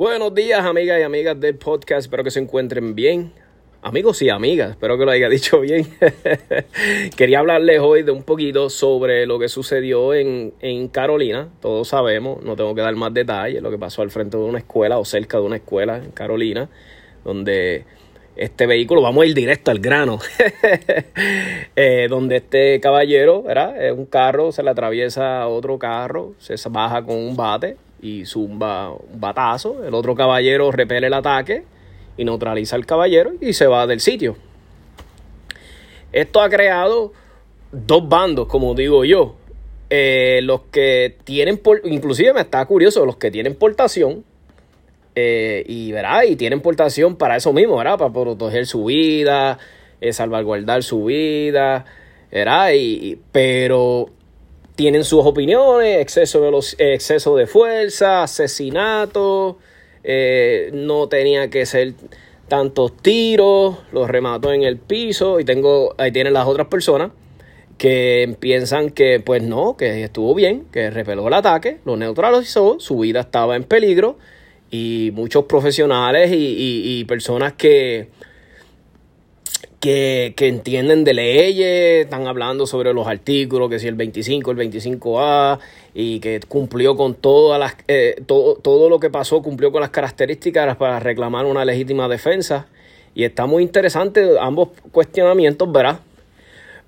Buenos días, amigas y amigas del podcast. Espero que se encuentren bien. Amigos y amigas, espero que lo haya dicho bien. Quería hablarles hoy de un poquito sobre lo que sucedió en, en, Carolina. Todos sabemos, no tengo que dar más detalles, lo que pasó al frente de una escuela o cerca de una escuela en Carolina, donde este vehículo, vamos a ir directo al grano, eh, donde este caballero, ¿verdad? Es un carro, se le atraviesa a otro carro, se baja con un bate, y zumba un batazo. El otro caballero repele el ataque y neutraliza al caballero y se va del sitio. Esto ha creado dos bandos, como digo yo. Eh, los que tienen, por, inclusive me está curioso, los que tienen portación eh, y, ¿verdad? y tienen portación para eso mismo, ¿verdad? para proteger su vida, eh, salvaguardar su vida, ¿verdad? Y, pero tienen sus opiniones, exceso de, exceso de fuerza, asesinato, eh, no tenía que ser tantos tiros, los remató en el piso y tengo, ahí tienen las otras personas que piensan que pues no, que estuvo bien, que repeló el ataque, lo neutralizó, su vida estaba en peligro y muchos profesionales y personas que que, entienden de leyes, están hablando sobre los artículos, que si el 25, el 25A, y que cumplió con todas las, eh, todo, todo lo que pasó, cumplió con las características para reclamar una legítima defensa. Y está muy interesante ambos cuestionamientos, ¿verdad?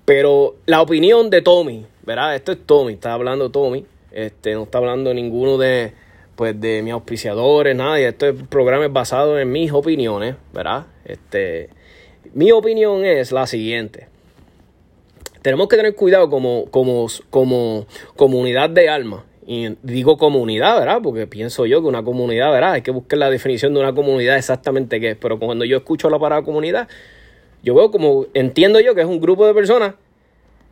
Pero la opinión de Tommy, ¿verdad? Esto es Tommy, está hablando Tommy, este, no está hablando ninguno de, pues, de mis auspiciadores, nadie. Este programa es basado en mis opiniones, ¿verdad? Este mi opinión es la siguiente. Tenemos que tener cuidado como, como, como comunidad de alma. Y digo comunidad, ¿verdad? Porque pienso yo que una comunidad, ¿verdad? Hay que buscar la definición de una comunidad exactamente qué es. Pero cuando yo escucho la palabra comunidad, yo veo como, entiendo yo que es un grupo de personas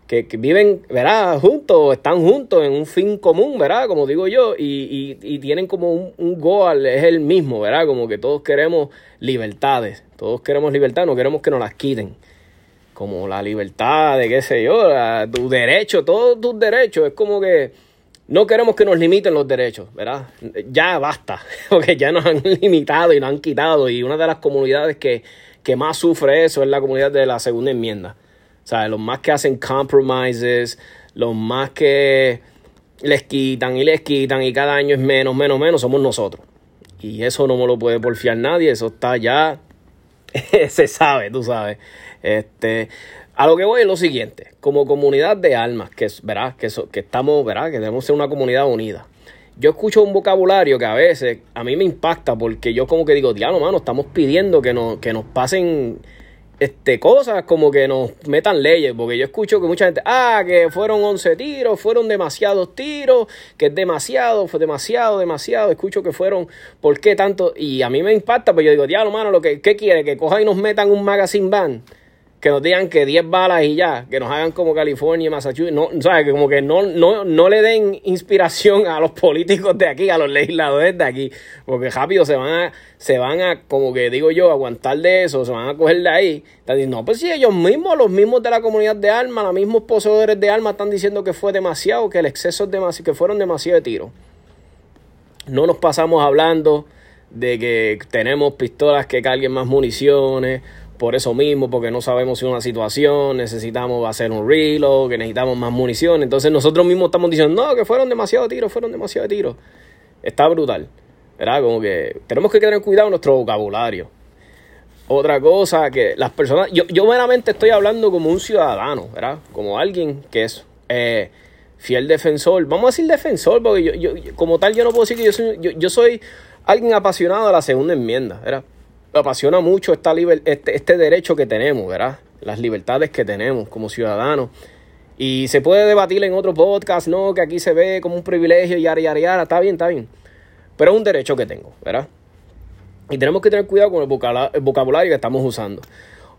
que, viven, ¿verdad? Juntos, están juntos en un fin común, ¿verdad? Como digo yo, y, y, tienen como un, un, goal, es el mismo, ¿verdad? Como que todos queremos libertades, todos queremos libertad, no queremos que nos las quiten. Como la libertad de, qué sé yo, tu derecho, todos tus derechos, es como que no queremos que nos limiten los derechos, ¿verdad? Ya basta, porque ya nos han limitado y nos han quitado, y una de las comunidades que, que más sufre eso es la comunidad de la segunda enmienda. Sea, los más que hacen compromises, los más que les quitan y les quitan y cada año es menos, menos, menos, somos nosotros. Y eso no me lo puede porfiar nadie, eso está ya, se sabe, tú sabes. Este, a lo que voy es lo siguiente, como comunidad de almas, que, ¿verdad? que, que estamos, ¿verdad? que debemos ser una comunidad unida. Yo escucho un vocabulario que a veces a mí me impacta porque yo como que digo, diablo, mano, estamos pidiendo que, no, que nos pasen este, cosas como que nos metan leyes, porque yo escucho que mucha gente, ah, que fueron 11 tiros, fueron demasiados tiros, que es demasiado, fue demasiado, demasiado, escucho que fueron, ¿por qué tanto? Y a mí me impacta, pues yo digo, diablo, mano, lo que, ¿qué quiere? Que cojan y nos metan un magazine ban que nos digan que 10 balas y ya, que nos hagan como California y Massachusetts, no, ¿sabes? Que como que no, no, no le den inspiración a los políticos de aquí, a los legisladores de aquí, porque rápido se van a, se van a, como que digo yo, aguantar de eso, se van a coger de ahí. no, pues si ellos mismos, los mismos de la comunidad de armas, los mismos poseedores de armas están diciendo que fue demasiado, que el exceso es demasiado, que fueron demasiado de tiros. No nos pasamos hablando de que tenemos pistolas que carguen más municiones por eso mismo, porque no sabemos si una situación, necesitamos hacer un reload, que necesitamos más munición. Entonces nosotros mismos estamos diciendo, no, que fueron demasiados tiros, fueron demasiados tiros. Está brutal. ¿Verdad? Como que tenemos que tener cuidado en nuestro vocabulario. Otra cosa que las personas, yo, yo meramente estoy hablando como un ciudadano, ¿verdad? Como alguien que es eh, fiel defensor. Vamos a decir defensor, porque yo, yo, como tal yo no puedo decir que yo soy, yo, yo soy alguien apasionado de la segunda enmienda, ¿verdad? Me apasiona mucho esta este, este derecho que tenemos, ¿verdad? Las libertades que tenemos como ciudadanos. Y se puede debatir en otro podcast, ¿no? Que aquí se ve como un privilegio y yara, yara, yara. Está bien, está bien. Pero es un derecho que tengo, ¿verdad? Y tenemos que tener cuidado con el vocabulario que estamos usando.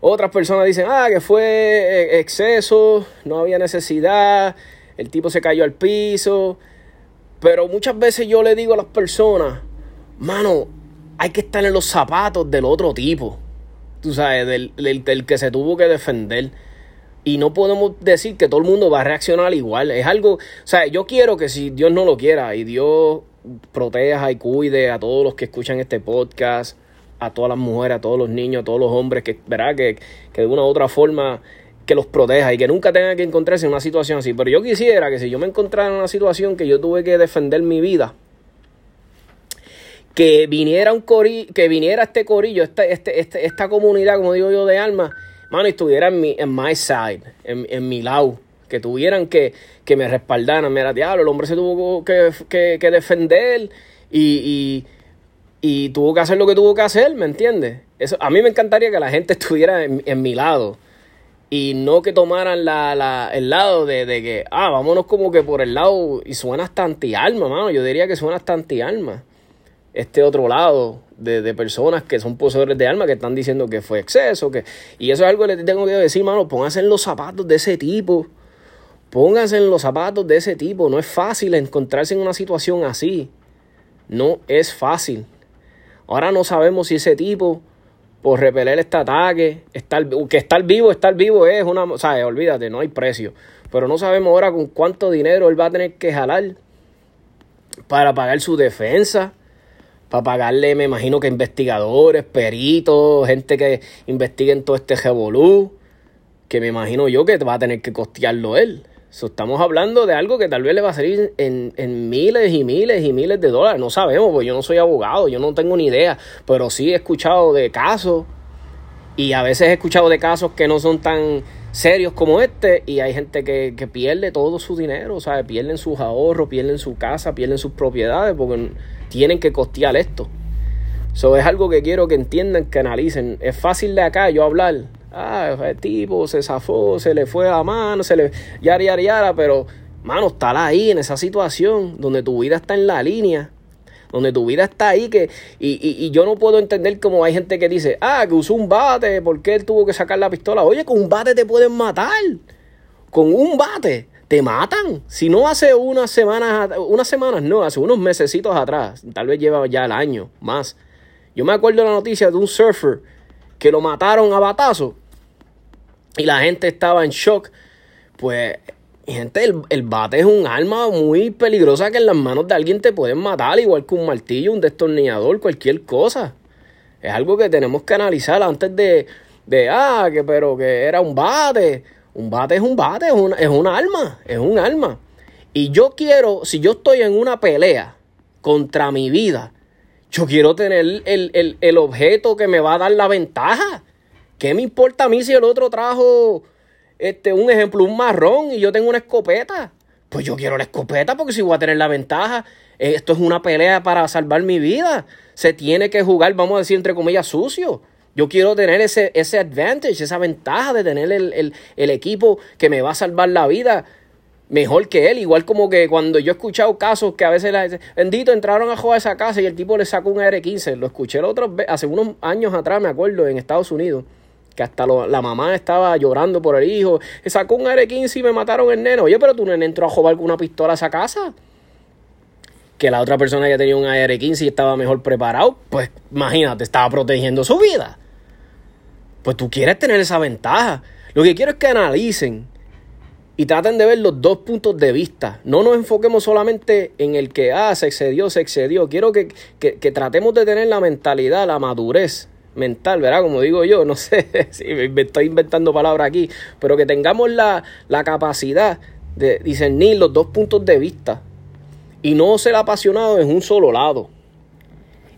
Otras personas dicen, ah, que fue eh, exceso, no había necesidad, el tipo se cayó al piso. Pero muchas veces yo le digo a las personas, mano, hay que estar en los zapatos del otro tipo. Tú sabes, del, del, que se tuvo que defender. Y no podemos decir que todo el mundo va a reaccionar igual. Es algo, o sea, yo quiero que si Dios no lo quiera y Dios proteja y cuide a todos los que escuchan este podcast, a todas las mujeres, a todos los niños, a todos los hombres, que, ¿verdad? Que, que de una u otra forma que los proteja y que nunca tengan que encontrarse en una situación así. Pero yo quisiera que si yo me encontrara en una situación que yo tuve que defender mi vida, que viniera un corillo, que viniera este corillo, esta, este, este, esta comunidad, como digo yo, de alma, mano, y estuviera en mi, en my side, en, en mi lado, que tuvieran que, que me respaldaran, mira, diablo, el hombre se tuvo que, que, que defender y, y, y, tuvo que hacer lo que tuvo que hacer, ¿me entiendes? Eso, a mí me encantaría que la gente estuviera en, en mi lado y no que tomaran la, la, el lado de, de, que, ah, vámonos como que por el lado, y suena hasta anti-alma, mano, yo diría que suena hasta anti-alma este otro lado de, de, personas que son poseedores de alma que están diciendo que fue exceso. Que, y eso es algo que le tengo que decir, mano, pónganse en los zapatos de ese tipo. Pónganse en los zapatos de ese tipo. No es fácil encontrarse en una situación así. No es fácil. Ahora no sabemos si ese tipo, por repeler este ataque, estar, que estar vivo, estar vivo es una... O sea, olvídate, no hay precio. Pero no sabemos ahora con cuánto dinero él va a tener que jalar para pagar su defensa para pagarle, me imagino que investigadores, peritos, gente que investiguen todo este revolú, que me imagino yo que va a tener que costearlo él. estamos hablando de algo que tal vez le va a salir en, en, miles y miles y miles de dólares. No sabemos, porque yo no soy abogado, yo no tengo ni idea, pero sí he escuchado de casos y a veces he escuchado de casos que no son tan serios como este y hay gente que, que pierde todo su dinero, o sea, pierden sus ahorros, pierden su casa, pierden sus propiedades porque tienen que costear esto. Eso es algo que quiero que entiendan, que analicen. Es fácil de acá yo hablar. Ah, el tipo se zafó, se le fue a mano, se le. Yara, yara, yara, pero, mano, estar ahí en esa situación donde tu vida está en la línea, donde tu vida está ahí, que. Y, y, y yo no puedo entender cómo hay gente que dice, ah, que usó un bate, porque él tuvo que sacar la pistola? Oye, con un bate te pueden matar. Con un bate te matan. Si no hace unas semanas, unas semanas no, hace unos mesecitos atrás, tal vez lleva ya el año más. Yo me acuerdo la noticia de un surfer que lo mataron a batazo y la gente estaba en shock. Pues, gente, el, el, bate es un arma muy peligrosa que en las manos de alguien te pueden matar, igual que un martillo, un destornillador, cualquier cosa. Es algo que tenemos que analizar antes de, de ah, que pero que era un bate un bate es un bate, es un, es un arma, es un arma. Y yo quiero, si yo estoy en una pelea contra mi vida, yo quiero tener el, el, objeto que me va a dar la ventaja. ¿Qué me importa a mí si el otro trajo, este, un ejemplo, un marrón y yo tengo una escopeta? Pues yo quiero la escopeta porque si voy a tener la ventaja, esto es una pelea para salvar mi vida. Se tiene que jugar, vamos a decir, entre comillas, sucio. Yo quiero tener ese, ese advantage, esa ventaja de tener el, equipo que me va a salvar la vida mejor que él. Igual como que cuando yo he escuchado casos que a veces, la, bendito, entraron a jugar a esa casa y el tipo le sacó un AR-15. Lo escuché el otro, hace unos años atrás, me acuerdo, en Estados Unidos. Que hasta la mamá estaba llorando por el hijo. Sacó un AR-15 y me mataron el neno. Oye, pero tú no entró a jugar con una pistola a esa casa que la otra persona ya tenía un AR-15 y estaba mejor preparado, pues imagínate, estaba protegiendo su vida. Pues tú quieres tener esa ventaja. Lo que quiero es que analicen y traten de ver los dos puntos de vista. No nos enfoquemos solamente en el que, ah, se excedió, se excedió. Quiero que, tratemos de tener la mentalidad, la madurez mental, ¿verdad? Como digo yo, no sé si me estoy inventando palabras aquí, pero que tengamos la, la capacidad de discernir los dos puntos de vista y no ser apasionado en un solo lado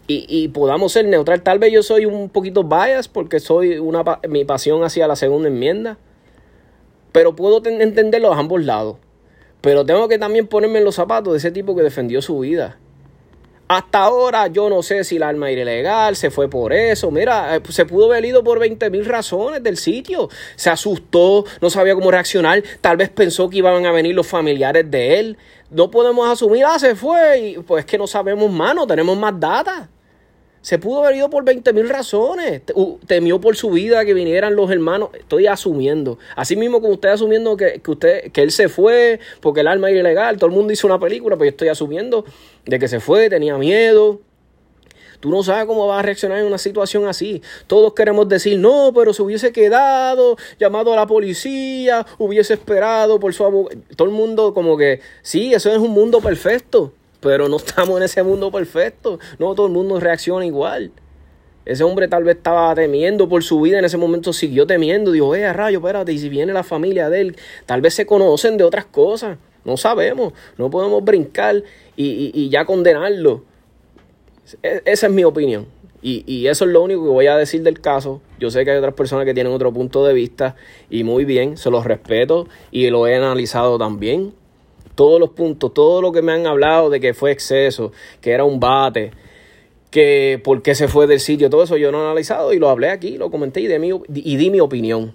y, podamos ser neutral. Tal vez yo soy un poquito bias porque soy una mi pasión hacia la segunda enmienda, pero puedo entenderlo a ambos lados. Pero tengo que también ponerme en los zapatos de ese tipo que defendió su vida. Hasta ahora yo no sé si el arma era ilegal, se fue por eso. Mira, eh, se pudo haber ido por 20 mil razones del sitio. Se asustó, no sabía cómo reaccionar. Tal vez pensó que iban a venir los familiares de él. No podemos asumir, ah, se fue. Y pues que no sabemos más, no tenemos más data. Se pudo haber ido por 20 mil razones. Temió por su vida que vinieran los hermanos. Estoy asumiendo. Así mismo como usted asumiendo que, usted, que él se fue porque el arma era ilegal. Todo el mundo hizo una película, pero yo estoy asumiendo de que se fue, tenía miedo. Tú no sabes cómo va a reaccionar en una situación así. Todos queremos decir, no, pero se hubiese quedado, llamado a la policía, hubiese esperado por su abogado. Todo el mundo como que, sí, eso es un mundo perfecto. Pero no estamos en ese mundo perfecto. No todo el mundo reacciona igual. Ese hombre tal vez estaba temiendo por su vida, en ese momento siguió temiendo. Dijo, eh, rayo, espérate, y si viene la familia de él, tal vez se conocen de otras cosas. No sabemos, no podemos brincar y, ya condenarlo. E, esa es mi opinión. Y, y, eso es lo único que voy a decir del caso. Yo sé que hay otras personas que tienen otro punto de vista y muy bien, se los respeto y lo he analizado también. Todos los puntos, todo lo que me han hablado de que fue exceso, que era un bate, que por qué se fue del sitio, todo eso yo no he analizado y lo hablé aquí, lo comenté y, de mi, y di mi opinión.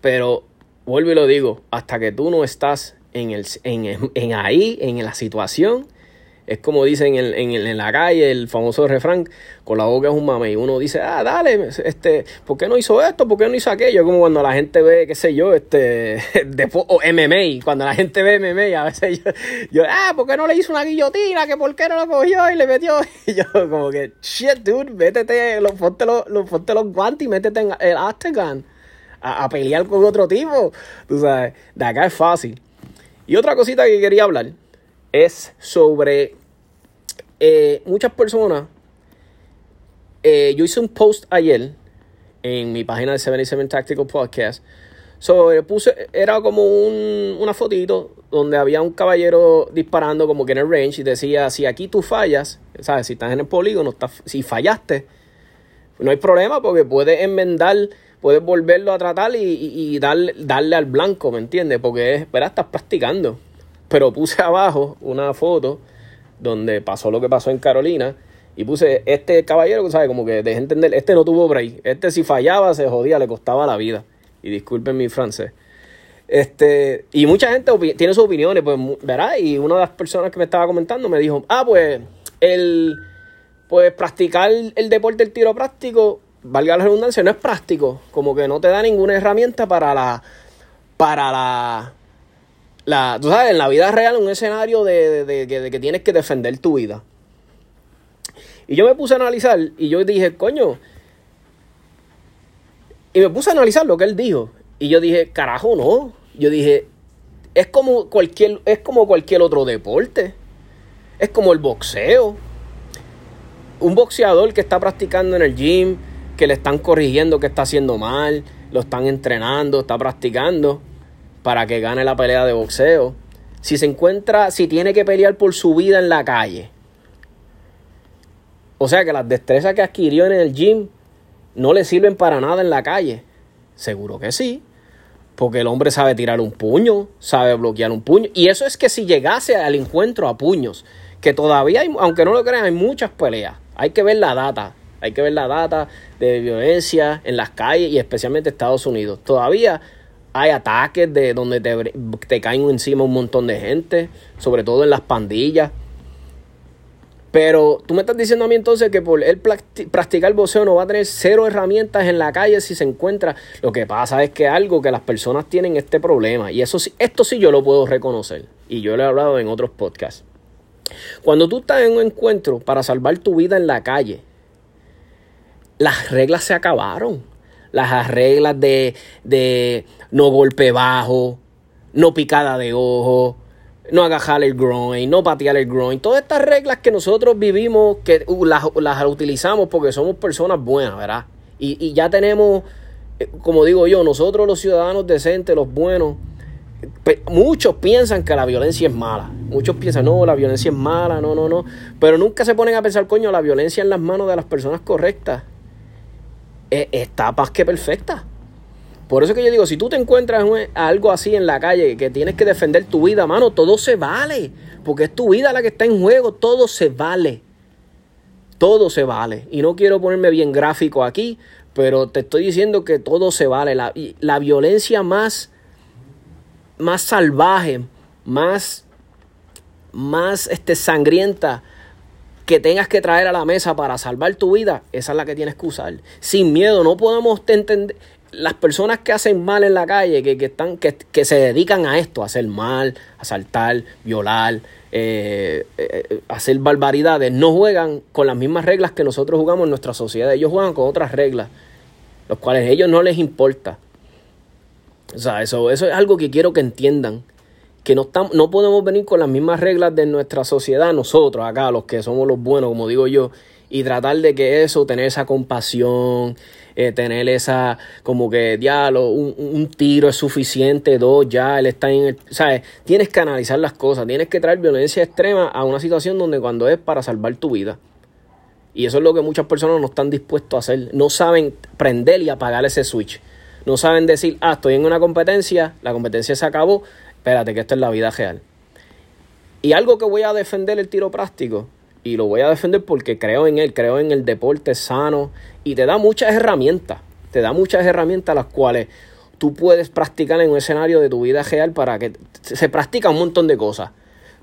Pero vuelvo y lo digo, hasta que tú no estás en, el, en, en ahí, en la situación, es como dicen en, en, en, la calle, el famoso refrán, con la boca es un mame. Y uno dice, ah, dale, este, ¿por qué no hizo esto? ¿Por qué no hizo aquello? Como cuando la gente ve, qué sé yo, este, o MMA, cuando la gente ve MMA, a veces yo, ah, ¿por qué no le hizo una guillotina? ¿Que por qué no lo cogió y le metió? Y yo, como que, shit, dude, métete, lo, ponte, los, lo, ponte los guantes y métete en el Aftergun a, a pelear con otro tipo. Tú sabes, de acá es fácil. Y otra cosita que quería hablar es sobre eh, muchas personas. Eh, yo hice un post ayer en mi página de 77 Tactical Podcast. Sobre, puse, era como un, una fotito donde había un caballero disparando como que en el range y decía, si aquí tú fallas, ¿sabes? Si estás en el polígono, si fallaste, no hay problema porque puedes enmendar, puedes volverlo a tratar y, darle, darle, al blanco, ¿me entiendes? Porque, espera, estás practicando pero puse abajo una foto donde pasó lo que pasó en Carolina y puse este caballero, ¿sabes? Como que dejé entender, este no tuvo break, este si fallaba se jodía, le costaba la vida. Y disculpen mi francés. Este, y mucha gente tiene sus opiniones, pues, ¿verdad? Y una de las personas que me estaba comentando me dijo, ah, pues, el, pues, practicar el deporte del tiro práctico, valga la redundancia, no es práctico, como que no te da ninguna herramienta para la, para la, la, tú sabes, en la vida real, un escenario de, que tienes que defender tu vida. Y yo me puse a analizar y yo dije, coño. Y me puse a analizar lo que él dijo. Y yo dije, carajo, no. Yo dije, es como cualquier, es como cualquier otro deporte. Es como el boxeo. Un boxeador que está practicando en el gym, que le están corrigiendo que está haciendo mal, lo están entrenando, está practicando para que gane la pelea de boxeo. Si se encuentra, si tiene que pelear por su vida en la calle. O sea que las destrezas que adquirió en el gym no le sirven para nada en la calle. Seguro que sí. Porque el hombre sabe tirar un puño, sabe bloquear un puño. Y eso es que si llegase al encuentro a puños, que todavía hay, aunque no lo crean, hay muchas peleas. Hay que ver la data. Hay que ver la data de violencia en las calles y especialmente Estados Unidos. Todavía hay ataques de donde te, te caen encima un montón de gente, sobre todo en las pandillas. Pero tú me estás diciendo a mí entonces que por él practicar boxeo no va a tener cero herramientas en la calle si se encuentra. Lo que pasa es que algo que las personas tienen este problema. Y eso sí, esto sí yo lo puedo reconocer. Y yo lo he hablado en otros podcasts. Cuando tú estás en un encuentro para salvar tu vida en la calle, las reglas se acabaron las reglas de, de no golpe bajo, no picada de ojo, no agajar el groin, no patear el groin. Todas estas reglas que nosotros vivimos, que uh, las, las, utilizamos porque somos personas buenas, ¿verdad? Y, y, ya tenemos, eh, como digo yo, nosotros los ciudadanos decentes, los buenos, muchos piensan que la violencia es mala. Muchos piensan, no, la violencia es mala, no, no, no. Pero nunca se ponen a pensar, coño, la violencia en las manos de las personas correctas está más que perfecta. Por eso que yo digo, si tú te encuentras algo así en la calle, que tienes que defender tu vida, mano, todo se vale. Porque es tu vida la que está en juego, todo se vale. Todo se vale. Y no quiero ponerme bien gráfico aquí, pero te estoy diciendo que todo se vale. La, la violencia más, más salvaje, más, más este, sangrienta, que tengas que traer a la mesa para salvar tu vida, esa es la que tienes que usar. Sin miedo, no podemos entender. Las personas que hacen mal en la calle, que, están, que, que, se dedican a esto, a hacer mal, asaltar, violar, eh, eh, hacer barbaridades, no juegan con las mismas reglas que nosotros jugamos en nuestra sociedad. Ellos juegan con otras reglas, los cuales a ellos no les importa. O sea, eso, eso es algo que quiero que entiendan. que no, no podemos venir con las mismas reglas de nuestra sociedad, nosotros acá, los que somos los buenos, como digo yo, y tratar de que eso, tener esa compasión, eh, tener esa, como que, diálogo, un, un, tiro es suficiente, dos, ya, él está en el, ¿sabes? Tienes que analizar las cosas, tienes que traer violencia extrema a una situación donde cuando es para salvar tu vida. Y eso es lo que muchas personas no están dispuestos a hacer, no saben prender y apagar ese switch. No saben decir, ah, estoy en una competencia, la competencia se acabó, espérate que esto es la vida real. Y algo que voy a defender el tiro práctico, y lo voy a defender porque creo en él, creo en el deporte sano, y te da muchas herramientas, te da muchas herramientas las cuales tú puedes practicar en un escenario de tu vida real para que se practica un montón de cosas,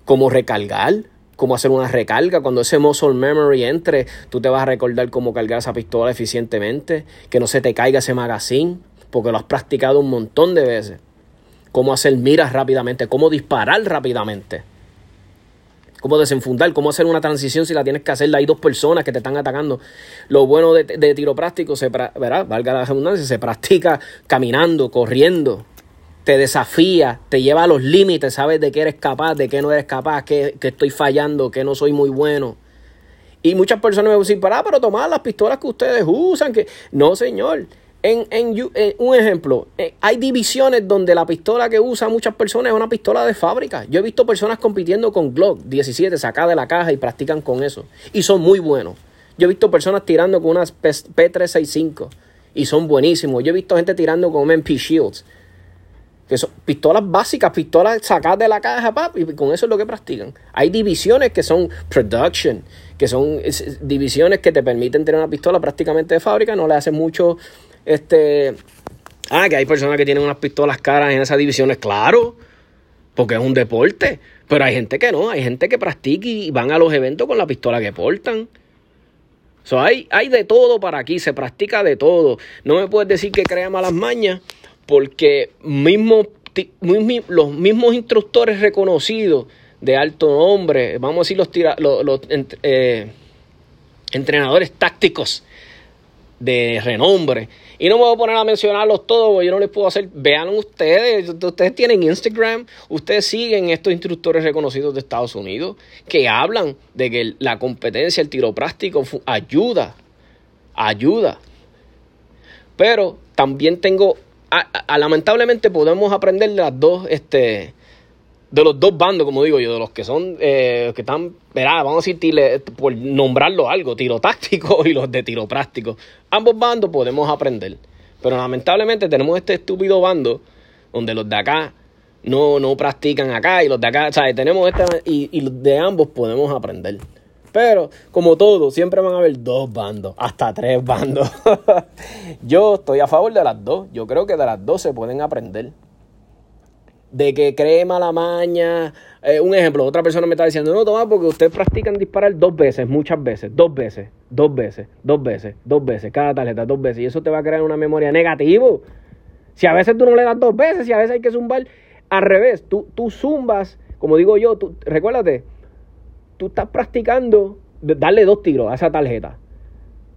como recargar, como hacer una recarga. Cuando ese muscle memory entre, tú te vas a recordar cómo cargar esa pistola eficientemente, que no se te caiga ese magazine, porque lo has practicado un montón de veces cómo hacer miras rápidamente, cómo disparar rápidamente, cómo desenfundar, cómo hacer una transición si la tienes que hacer. Hay dos personas que te están atacando. Lo bueno de, tiro práctico, se, ¿verdad? valga la redundancia, se practica caminando, corriendo. Te desafía, te lleva a los límites, sabes de qué eres capaz, de qué no eres capaz, qué, estoy fallando, qué no soy muy bueno. Y muchas personas me dicen, para, pero tomar las pistolas que ustedes usan, que no, señor. En, un ejemplo, eh, hay divisiones donde la pistola que usan muchas personas es una pistola de fábrica. Yo he visto personas compitiendo con Glock 17 sacadas de la caja y practican con eso. Y son muy buenos. Yo he visto personas tirando con unas P365 y son buenísimos. Yo he visto gente tirando con MP Shields. Que son pistolas básicas, pistolas sacadas de la caja, papi, y con eso es lo que practican. Hay divisiones que son production, que son divisiones que te permiten tener una pistola prácticamente de fábrica, no le hacen mucho este. Ah, que hay personas que tienen unas pistolas caras en esas divisiones, claro, porque es un deporte. Pero hay gente que no, hay gente que practica y van a los eventos con la pistola que portan. So, hay, hay de todo para aquí, se practica de todo. No me puedes decir que crea malas mañas, porque mismo, los mismos instructores reconocidos de alto nombre, vamos a decir los, los, eh, entrenadores tácticos de renombre. Y no me voy a poner a mencionarlos todos, porque yo no les puedo hacer. Vean ustedes, ustedes tienen Instagram, ustedes siguen estos instructores reconocidos de Estados Unidos que hablan de que la competencia, el tiro práctico ayuda, ayuda. Pero también tengo, lamentablemente podemos aprender de las dos, este, de los dos bandos, como digo yo, de los que son, eh, que están, verá, vamos a decir, por nombrarlo algo, tiro táctico y los de tiro práctico. Ambos bandos podemos aprender. Pero lamentablemente tenemos este estúpido bando donde los de acá no, no practican acá y los de acá, ¿sabes? Tenemos esta y, y de ambos podemos aprender. Pero, como todo, siempre van a haber dos bandos, hasta tres bandos. yo estoy a favor de las dos. Yo creo que de las dos se pueden aprender de que cree mala maña. Eh, un ejemplo, otra persona me está diciendo, no, toma, porque ustedes practican disparar dos veces, muchas veces, dos veces, dos veces, dos veces, dos veces, cada tarjeta, dos veces. Y eso te va a crear una memoria negativo. Si a veces tú no le das dos veces, si a veces hay que zumbar, al revés, tú, tú zumbas, como digo yo, tú, recuérdate, tú estás practicando darle dos tiros a esa tarjeta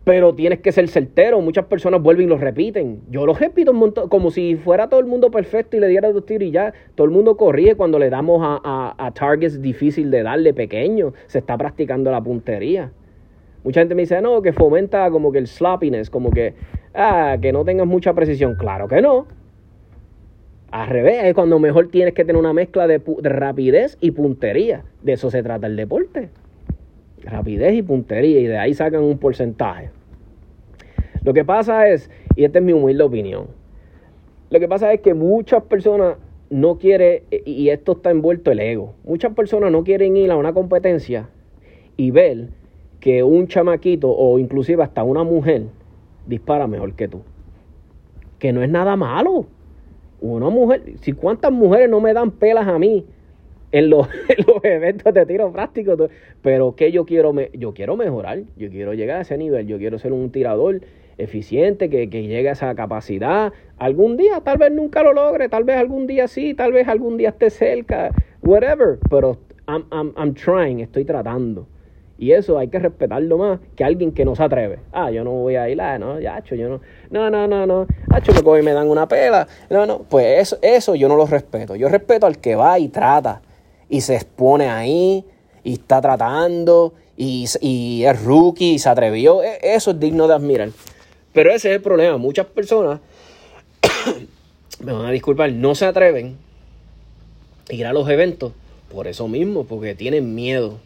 pero tienes que ser certero. Muchas personas vuelven y lo repiten. Yo lo repito un montón, como si fuera todo el mundo perfecto y le diera dos tiros y ya. Todo el mundo corrige cuando le damos a, a, targets difícil de darle pequeño. Se está practicando la puntería. Mucha gente me dice, no, que fomenta como que el sloppiness, como que, ah, que no tengas mucha precisión. Claro que no. Al revés, es cuando mejor tienes que tener una mezcla de rapidez y puntería. De eso se trata el deporte rapidez y puntería y de ahí sacan un porcentaje. Lo que pasa es, y esta es mi humilde opinión, lo que pasa es que muchas personas no quieren, y esto está envuelto el ego, muchas personas no quieren ir a una competencia y ver que un chamaquito o inclusive hasta una mujer dispara mejor que tú. Que no es nada malo. Una mujer, si cuántas mujeres no me dan pelas a mí en los, eventos de tiro práctico. Pero que yo quiero, me, yo quiero mejorar, yo quiero llegar a ese nivel, yo quiero ser un tirador eficiente, que, que llegue a esa capacidad. Algún día, tal vez nunca lo logre, tal vez algún día sí, tal vez algún día esté cerca, whatever. Pero I'm, I'm, I'm trying, estoy tratando. Y eso hay que respetarlo más que alguien que no se atreve. Ah, yo no voy a ir, ah, no, ya, yo no. No, no, no, no. Hacho, me coge y me dan una pela. No, no, pues eso, eso yo no lo respeto. Yo respeto al que va y trata. Y se expone ahí, y está tratando, y, y es rookie, y se atrevió. E, eso es digno de admirar. Pero ese es el problema. Muchas personas, me van a disculpar, no se atreven a ir a los eventos por eso mismo, porque tienen miedo.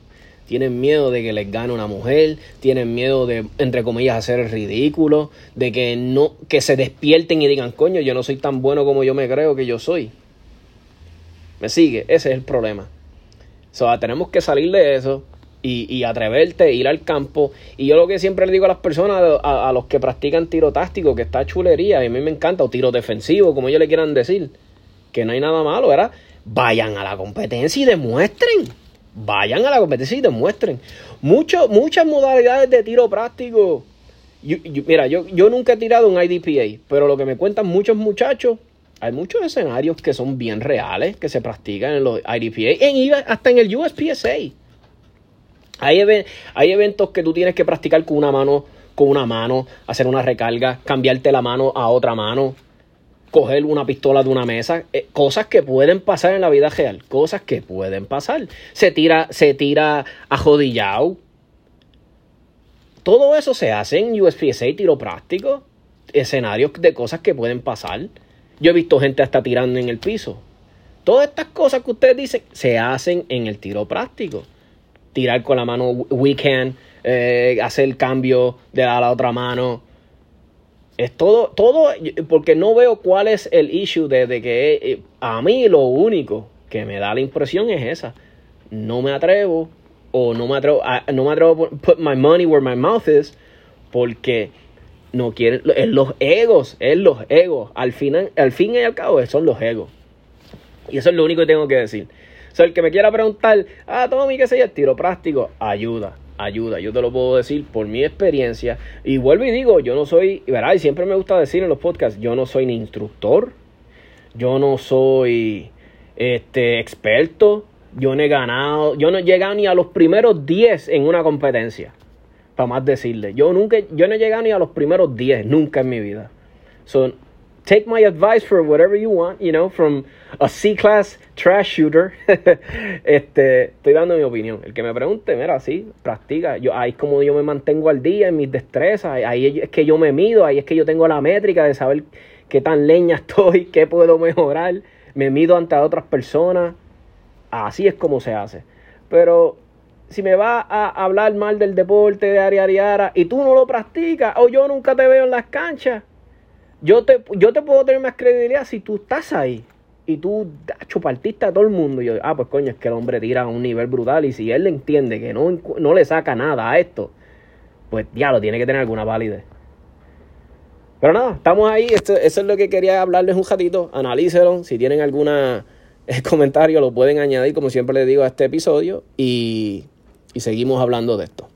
Tienen miedo de que les gane una mujer, tienen miedo de, entre comillas, hacer el ridículo, de que no, que se despierten y digan, coño, yo no soy tan bueno como yo me creo que yo soy. ¿Me sigue? Ese es el problema. So, tenemos que salir de eso y, y atreverte, ir al campo. Y yo lo que siempre le digo a las personas, a, a, los que practican tiro táctico, que está chulería, y a mí me encanta, o tiro defensivo, como ellos le quieran decir, que no hay nada malo, ¿verdad? Vayan a la competencia y demuestren. Vayan a la competencia y demuestren. Mucho, muchas modalidades de tiro práctico. mira, yo, yo nunca he tirado un IDPA, pero lo que me cuentan muchos muchachos, hay muchos escenarios que son bien reales, que se practican en los IDPA, en, hasta en el USPSA. Hay, eventos que tú tienes que practicar con una mano, con una mano, hacer una recarga, cambiarte la mano a otra mano, coger una pistola de una mesa, eh, cosas que pueden pasar en la vida real, cosas que pueden pasar. Se tira, se tira a jodillao. Todo eso se hace en USPSA, tiro práctico, escenarios de cosas que pueden pasar. Yo he visto gente hasta tirando en el piso. Todas estas cosas que ustedes dicen se hacen en el tiro práctico. Tirar con la mano weekend, eh, hacer el cambio de la otra mano, es todo, todo, porque no veo cuál es el issue de, que eh, a mí lo único que me da la impresión es esa. No me atrevo o no me atrevo, no me atrevo put my money where my mouth is porque no quieren, es los egos, es los egos. Al, final, al fin y al cabo son los egos. Y eso es lo único que tengo que decir. O sea, el que me quiera preguntar, ah, Tommy, ¿qué sé yo? Tiro práctico, ayuda ayuda. Yo te lo puedo decir por mi experiencia. Y vuelvo y digo, yo no soy, ¿verdad? Y siempre me gusta decir en los podcasts, yo no soy ni instructor, yo no soy este experto, yo no he ganado, yo no he llegado ni a los primeros 10 en una competencia. Para más decirle, yo nunca, yo no he llegado ni a los primeros 10, nunca en mi vida. Son take my advice for whatever you want, you know, from a C-class trash shooter. este, estoy dando mi opinión. El que me pregunte, mira, sí, practica. Yo, ahí es como yo me mantengo al día en mis destrezas. Ahí es que yo me mido, ahí es que yo tengo la métrica de saber qué tan leña estoy, qué puedo mejorar. Me mido ante otras personas. Así es como se hace. Pero si me va a hablar mal del deporte de Ariariara y tú no lo practicas, o yo nunca te veo en las canchas, yo te, yo te puedo tener más credibilidad si tú estás ahí y tú chupartiste a todo el mundo. Y yo, ah, pues coño, es que el hombre tira a un nivel brutal y si él le entiende que no, no le saca nada a esto, pues ya lo tiene que tener alguna validez. Pero nada, estamos ahí. eso es lo que quería hablarles un ratito. Analícelo. Si tienen alguna eh, comentario, lo pueden añadir, como siempre les digo, a este episodio. Y, y seguimos hablando de esto.